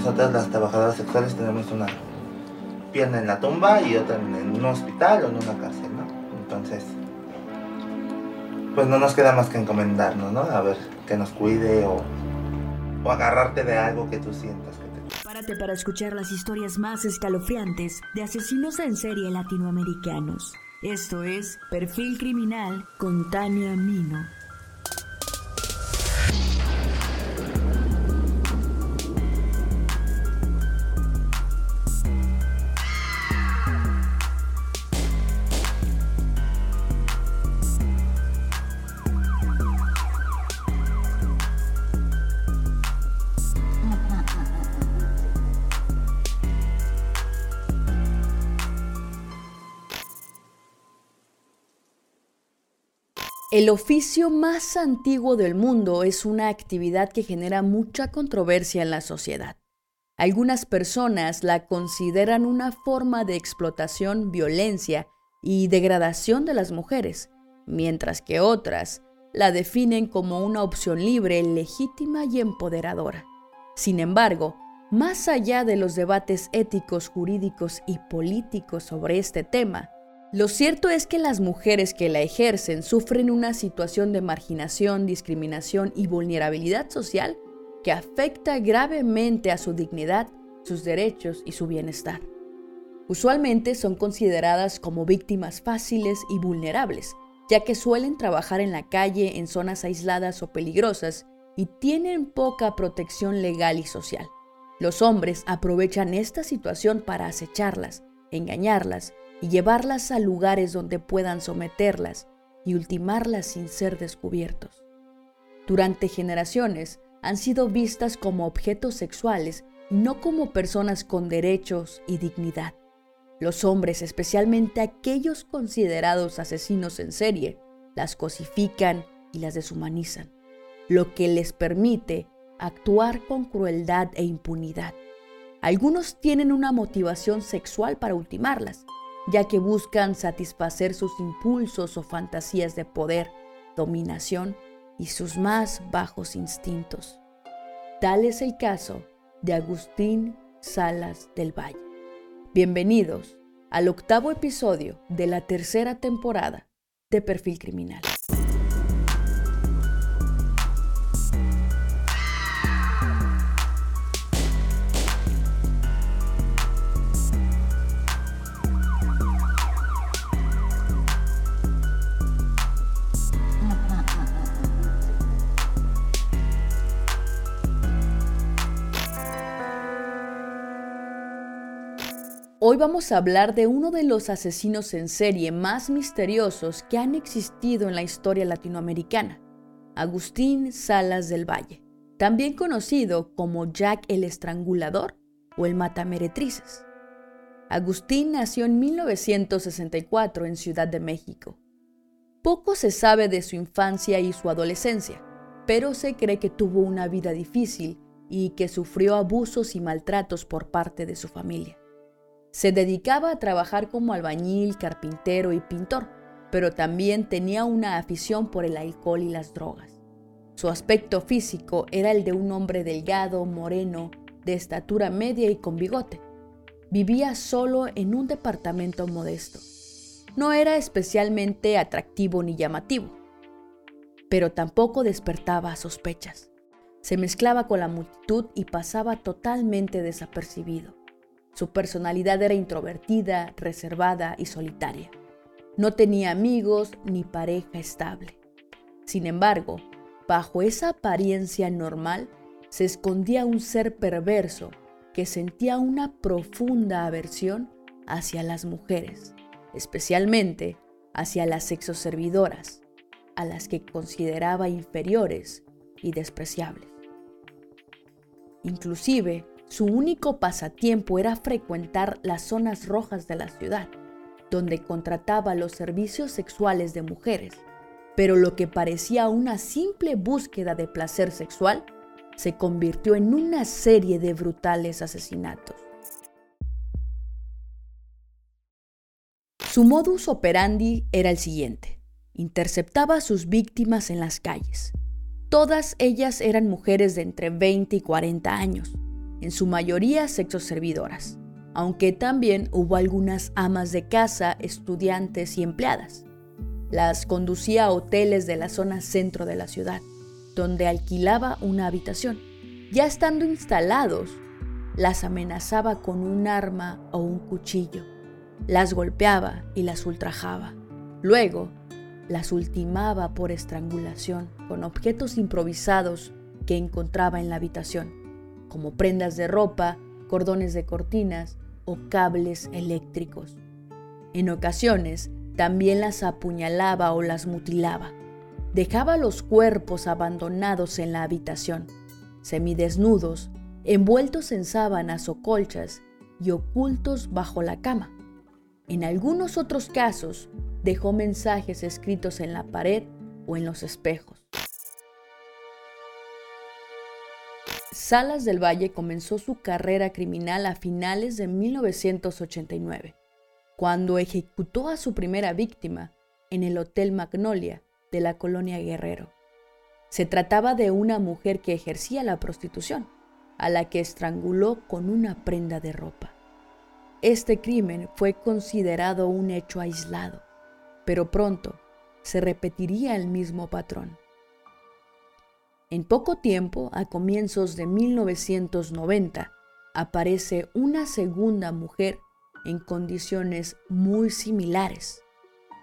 nosotras las trabajadoras sexuales tenemos una pierna en la tumba y otra en un hospital o en una cárcel, ¿no? Entonces, pues no nos queda más que encomendarnos, ¿no? A ver que nos cuide o, o agarrarte de algo que tú sientas que te Párate para escuchar las historias más escalofriantes de asesinos en serie latinoamericanos. Esto es Perfil Criminal con Tania Mino. El oficio más antiguo del mundo es una actividad que genera mucha controversia en la sociedad. Algunas personas la consideran una forma de explotación, violencia y degradación de las mujeres, mientras que otras la definen como una opción libre, legítima y empoderadora. Sin embargo, más allá de los debates éticos, jurídicos y políticos sobre este tema, lo cierto es que las mujeres que la ejercen sufren una situación de marginación, discriminación y vulnerabilidad social que afecta gravemente a su dignidad, sus derechos y su bienestar. Usualmente son consideradas como víctimas fáciles y vulnerables, ya que suelen trabajar en la calle, en zonas aisladas o peligrosas y tienen poca protección legal y social. Los hombres aprovechan esta situación para acecharlas, engañarlas y llevarlas a lugares donde puedan someterlas y ultimarlas sin ser descubiertos. Durante generaciones han sido vistas como objetos sexuales y no como personas con derechos y dignidad. Los hombres, especialmente aquellos considerados asesinos en serie, las cosifican y las deshumanizan, lo que les permite actuar con crueldad e impunidad. Algunos tienen una motivación sexual para ultimarlas, ya que buscan satisfacer sus impulsos o fantasías de poder, dominación y sus más bajos instintos. Tal es el caso de Agustín Salas del Valle. Bienvenidos al octavo episodio de la tercera temporada de Perfil Criminal. Hoy vamos a hablar de uno de los asesinos en serie más misteriosos que han existido en la historia latinoamericana, Agustín Salas del Valle, también conocido como Jack el Estrangulador o el Matameretrices. Agustín nació en 1964 en Ciudad de México. Poco se sabe de su infancia y su adolescencia, pero se cree que tuvo una vida difícil y que sufrió abusos y maltratos por parte de su familia. Se dedicaba a trabajar como albañil, carpintero y pintor, pero también tenía una afición por el alcohol y las drogas. Su aspecto físico era el de un hombre delgado, moreno, de estatura media y con bigote. Vivía solo en un departamento modesto. No era especialmente atractivo ni llamativo, pero tampoco despertaba sospechas. Se mezclaba con la multitud y pasaba totalmente desapercibido. Su personalidad era introvertida, reservada y solitaria. No tenía amigos ni pareja estable. Sin embargo, bajo esa apariencia normal se escondía un ser perverso que sentía una profunda aversión hacia las mujeres, especialmente hacia las sexoservidoras, a las que consideraba inferiores y despreciables. Inclusive su único pasatiempo era frecuentar las zonas rojas de la ciudad, donde contrataba los servicios sexuales de mujeres, pero lo que parecía una simple búsqueda de placer sexual se convirtió en una serie de brutales asesinatos. Su modus operandi era el siguiente. Interceptaba a sus víctimas en las calles. Todas ellas eran mujeres de entre 20 y 40 años en su mayoría sexoservidoras, aunque también hubo algunas amas de casa, estudiantes y empleadas. Las conducía a hoteles de la zona centro de la ciudad, donde alquilaba una habitación. Ya estando instalados, las amenazaba con un arma o un cuchillo, las golpeaba y las ultrajaba. Luego, las ultimaba por estrangulación con objetos improvisados que encontraba en la habitación, como prendas de ropa, cordones de cortinas o cables eléctricos. En ocasiones, también las apuñalaba o las mutilaba. Dejaba los cuerpos abandonados en la habitación, semidesnudos, envueltos en sábanas o colchas y ocultos bajo la cama. En algunos otros casos, dejó mensajes escritos en la pared o en los espejos. Salas del Valle comenzó su carrera criminal a finales de 1989, cuando ejecutó a su primera víctima en el Hotel Magnolia de la colonia Guerrero. Se trataba de una mujer que ejercía la prostitución, a la que estranguló con una prenda de ropa. Este crimen fue considerado un hecho aislado, pero pronto se repetiría el mismo patrón. En poco tiempo, a comienzos de 1990, aparece una segunda mujer en condiciones muy similares.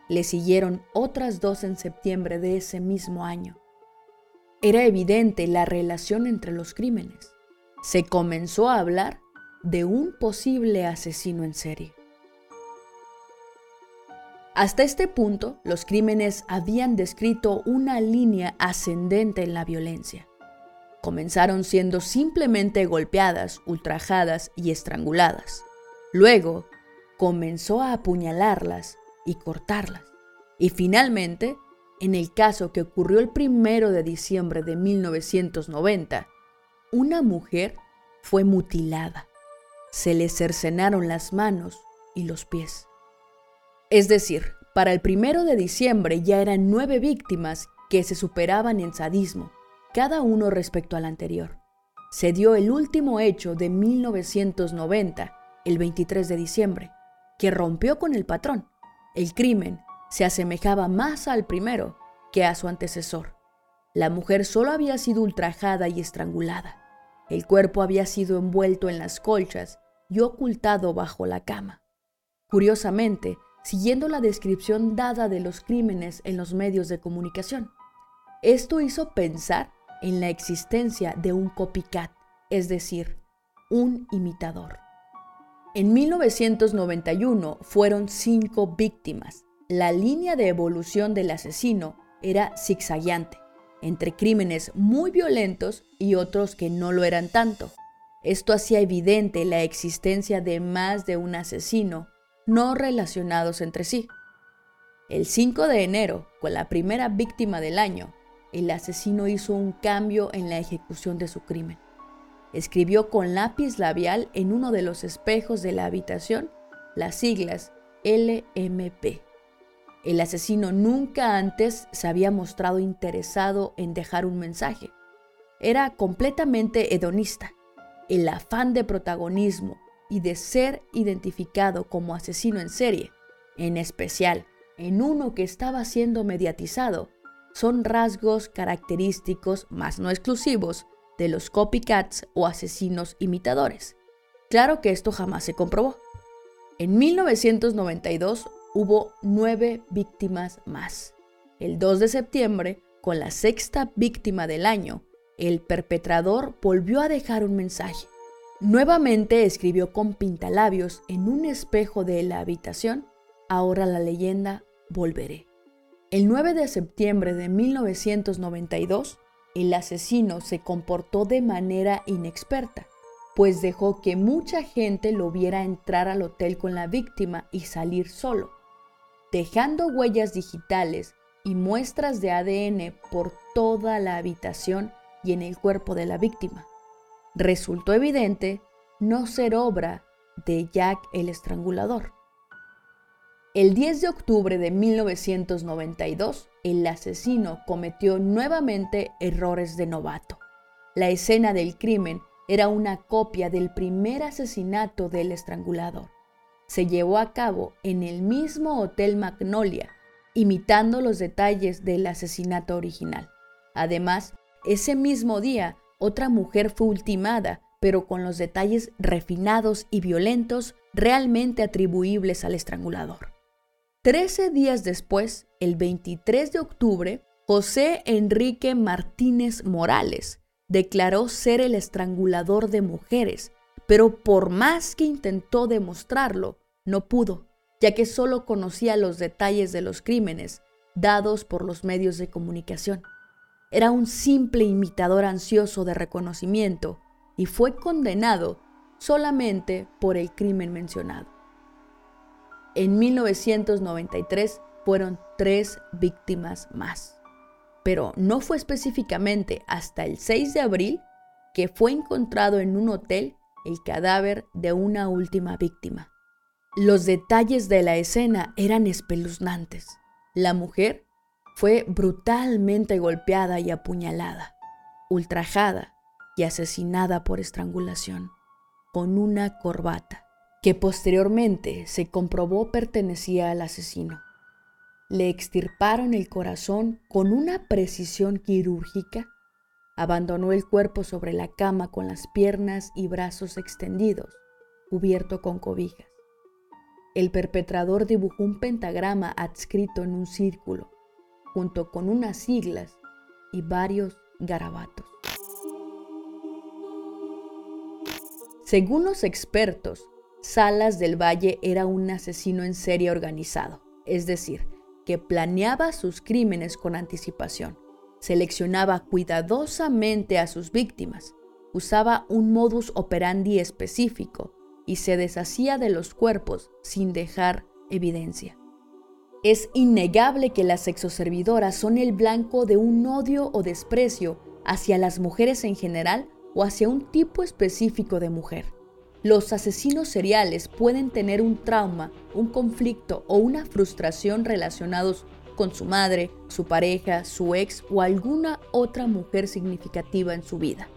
Le siguieron otras dos en septiembre de ese mismo año. Era evidente la relación entre los crímenes. Se comenzó a hablar de un posible asesino en serie. Hasta este punto, los crímenes habían descrito una línea ascendente en la violencia. Comenzaron siendo simplemente golpeadas, ultrajadas y estranguladas. Luego, comenzó a apuñalarlas y cortarlas. Y finalmente, en el caso que ocurrió el primero de diciembre de 1990, una mujer fue mutilada. Se le cercenaron las manos y los pies. Es decir, para el primero de diciembre ya eran nueve víctimas que se superaban en sadismo, cada uno respecto al anterior. Se dio el último hecho de 1990, el 23 de diciembre, que rompió con el patrón. El crimen se asemejaba más al primero que a su antecesor. La mujer solo había sido ultrajada y estrangulada. El cuerpo había sido envuelto en las colchas y ocultado bajo la cama. Curiosamente, siguiendo la descripción dada de los crímenes en los medios de comunicación. Esto hizo pensar en la existencia de un copycat, es decir, un imitador. En 1991 fueron cinco víctimas. La línea de evolución del asesino era zigzagueante, entre crímenes muy violentos y otros que no lo eran tanto. Esto hacía evidente la existencia de más de un asesino no relacionados entre sí. El 5 de enero, con la primera víctima del año, el asesino hizo un cambio en la ejecución de su crimen. Escribió con lápiz labial en uno de los espejos de la habitación las siglas LMP. El asesino nunca antes se había mostrado interesado en dejar un mensaje. Era completamente hedonista. El afán de protagonismo y de ser identificado como asesino en serie, en especial en uno que estaba siendo mediatizado, son rasgos característicos, más no exclusivos, de los copycats o asesinos imitadores. Claro que esto jamás se comprobó. En 1992 hubo nueve víctimas más. El 2 de septiembre, con la sexta víctima del año, el perpetrador volvió a dejar un mensaje. Nuevamente escribió con pintalabios en un espejo de la habitación, ahora la leyenda Volveré. El 9 de septiembre de 1992, el asesino se comportó de manera inexperta, pues dejó que mucha gente lo viera entrar al hotel con la víctima y salir solo, dejando huellas digitales y muestras de ADN por toda la habitación y en el cuerpo de la víctima resultó evidente no ser obra de Jack el Estrangulador. El 10 de octubre de 1992, el asesino cometió nuevamente errores de novato. La escena del crimen era una copia del primer asesinato del estrangulador. Se llevó a cabo en el mismo Hotel Magnolia, imitando los detalles del asesinato original. Además, ese mismo día, otra mujer fue ultimada, pero con los detalles refinados y violentos realmente atribuibles al estrangulador. Trece días después, el 23 de octubre, José Enrique Martínez Morales declaró ser el estrangulador de mujeres, pero por más que intentó demostrarlo, no pudo, ya que solo conocía los detalles de los crímenes dados por los medios de comunicación. Era un simple imitador ansioso de reconocimiento y fue condenado solamente por el crimen mencionado. En 1993 fueron tres víctimas más, pero no fue específicamente hasta el 6 de abril que fue encontrado en un hotel el cadáver de una última víctima. Los detalles de la escena eran espeluznantes. La mujer fue brutalmente golpeada y apuñalada, ultrajada y asesinada por estrangulación con una corbata, que posteriormente se comprobó pertenecía al asesino. Le extirparon el corazón con una precisión quirúrgica, abandonó el cuerpo sobre la cama con las piernas y brazos extendidos, cubierto con cobijas. El perpetrador dibujó un pentagrama adscrito en un círculo, junto con unas siglas y varios garabatos. Según los expertos, Salas del Valle era un asesino en serie organizado, es decir, que planeaba sus crímenes con anticipación, seleccionaba cuidadosamente a sus víctimas, usaba un modus operandi específico y se deshacía de los cuerpos sin dejar evidencia. Es innegable que las sexoservidoras son el blanco de un odio o desprecio hacia las mujeres en general o hacia un tipo específico de mujer. Los asesinos seriales pueden tener un trauma, un conflicto o una frustración relacionados con su madre, su pareja, su ex o alguna otra mujer significativa en su vida.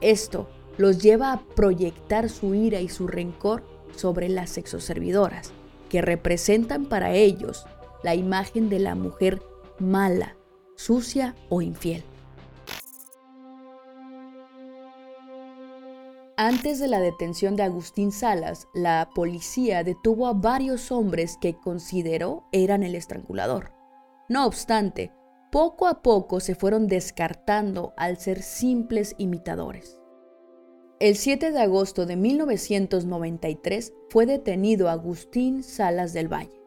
Esto los lleva a proyectar su ira y su rencor sobre las sexoservidoras, que representan para ellos la imagen de la mujer mala, sucia o infiel. Antes de la detención de Agustín Salas, la policía detuvo a varios hombres que consideró eran el estrangulador. No obstante, poco a poco se fueron descartando al ser simples imitadores. El 7 de agosto de 1993 fue detenido Agustín Salas del Valle.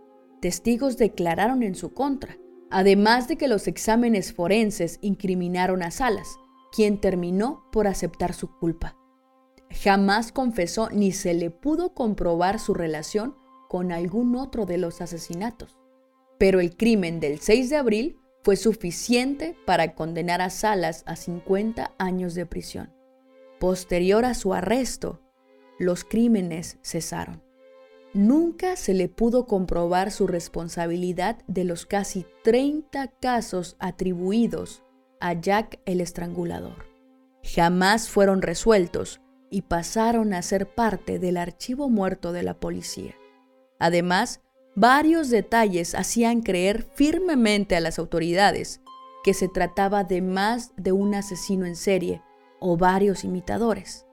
Testigos declararon en su contra, además de que los exámenes forenses incriminaron a Salas, quien terminó por aceptar su culpa. Jamás confesó ni se le pudo comprobar su relación con algún otro de los asesinatos. Pero el crimen del 6 de abril fue suficiente para condenar a Salas a 50 años de prisión. Posterior a su arresto, los crímenes cesaron. Nunca se le pudo comprobar su responsabilidad de los casi 30 casos atribuidos a Jack el Estrangulador. Jamás fueron resueltos y pasaron a ser parte del archivo muerto de la policía. Además, varios detalles hacían creer firmemente a las autoridades que se trataba de más de un asesino en serie o varios imitadores.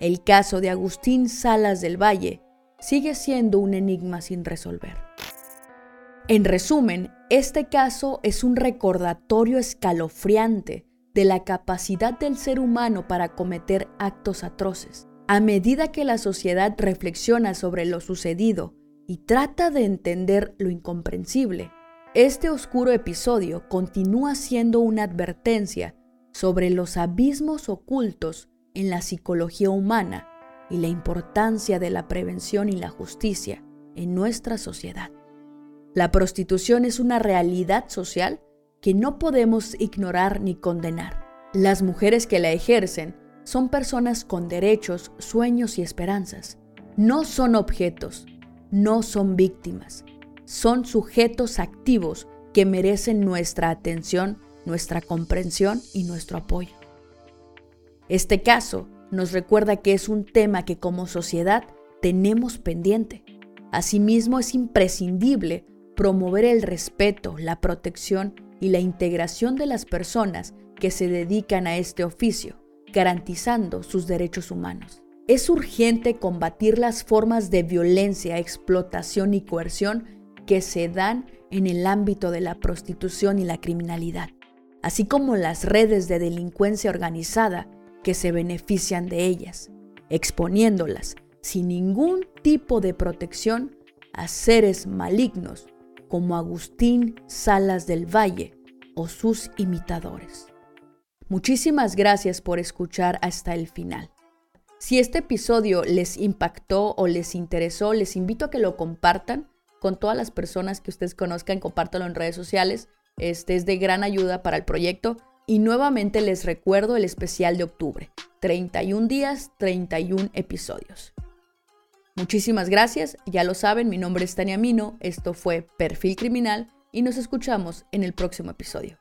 El caso de Agustín Salas del Valle sigue siendo un enigma sin resolver. En resumen, este caso es un recordatorio escalofriante de la capacidad del ser humano para cometer actos atroces. A medida que la sociedad reflexiona sobre lo sucedido y trata de entender lo incomprensible, este oscuro episodio continúa siendo una advertencia sobre los abismos ocultos en la psicología humana y la importancia de la prevención y la justicia en nuestra sociedad. La prostitución es una realidad social que no podemos ignorar ni condenar. Las mujeres que la ejercen son personas con derechos, sueños y esperanzas. No son objetos, no son víctimas, son sujetos activos que merecen nuestra atención, nuestra comprensión y nuestro apoyo. Este caso nos recuerda que es un tema que como sociedad tenemos pendiente. Asimismo, es imprescindible promover el respeto, la protección y la integración de las personas que se dedican a este oficio, garantizando sus derechos humanos. Es urgente combatir las formas de violencia, explotación y coerción que se dan en el ámbito de la prostitución y la criminalidad, así como las redes de delincuencia organizada que se benefician de ellas, exponiéndolas sin ningún tipo de protección a seres malignos como Agustín Salas del Valle o sus imitadores. Muchísimas gracias por escuchar hasta el final. Si este episodio les impactó o les interesó, les invito a que lo compartan con todas las personas que ustedes conozcan, compártelo en redes sociales. Este es de gran ayuda para el proyecto. Y nuevamente les recuerdo el especial de octubre. 31 días, 31 episodios. Muchísimas gracias, ya lo saben, mi nombre es Tania Mino, esto fue Perfil Criminal y nos escuchamos en el próximo episodio.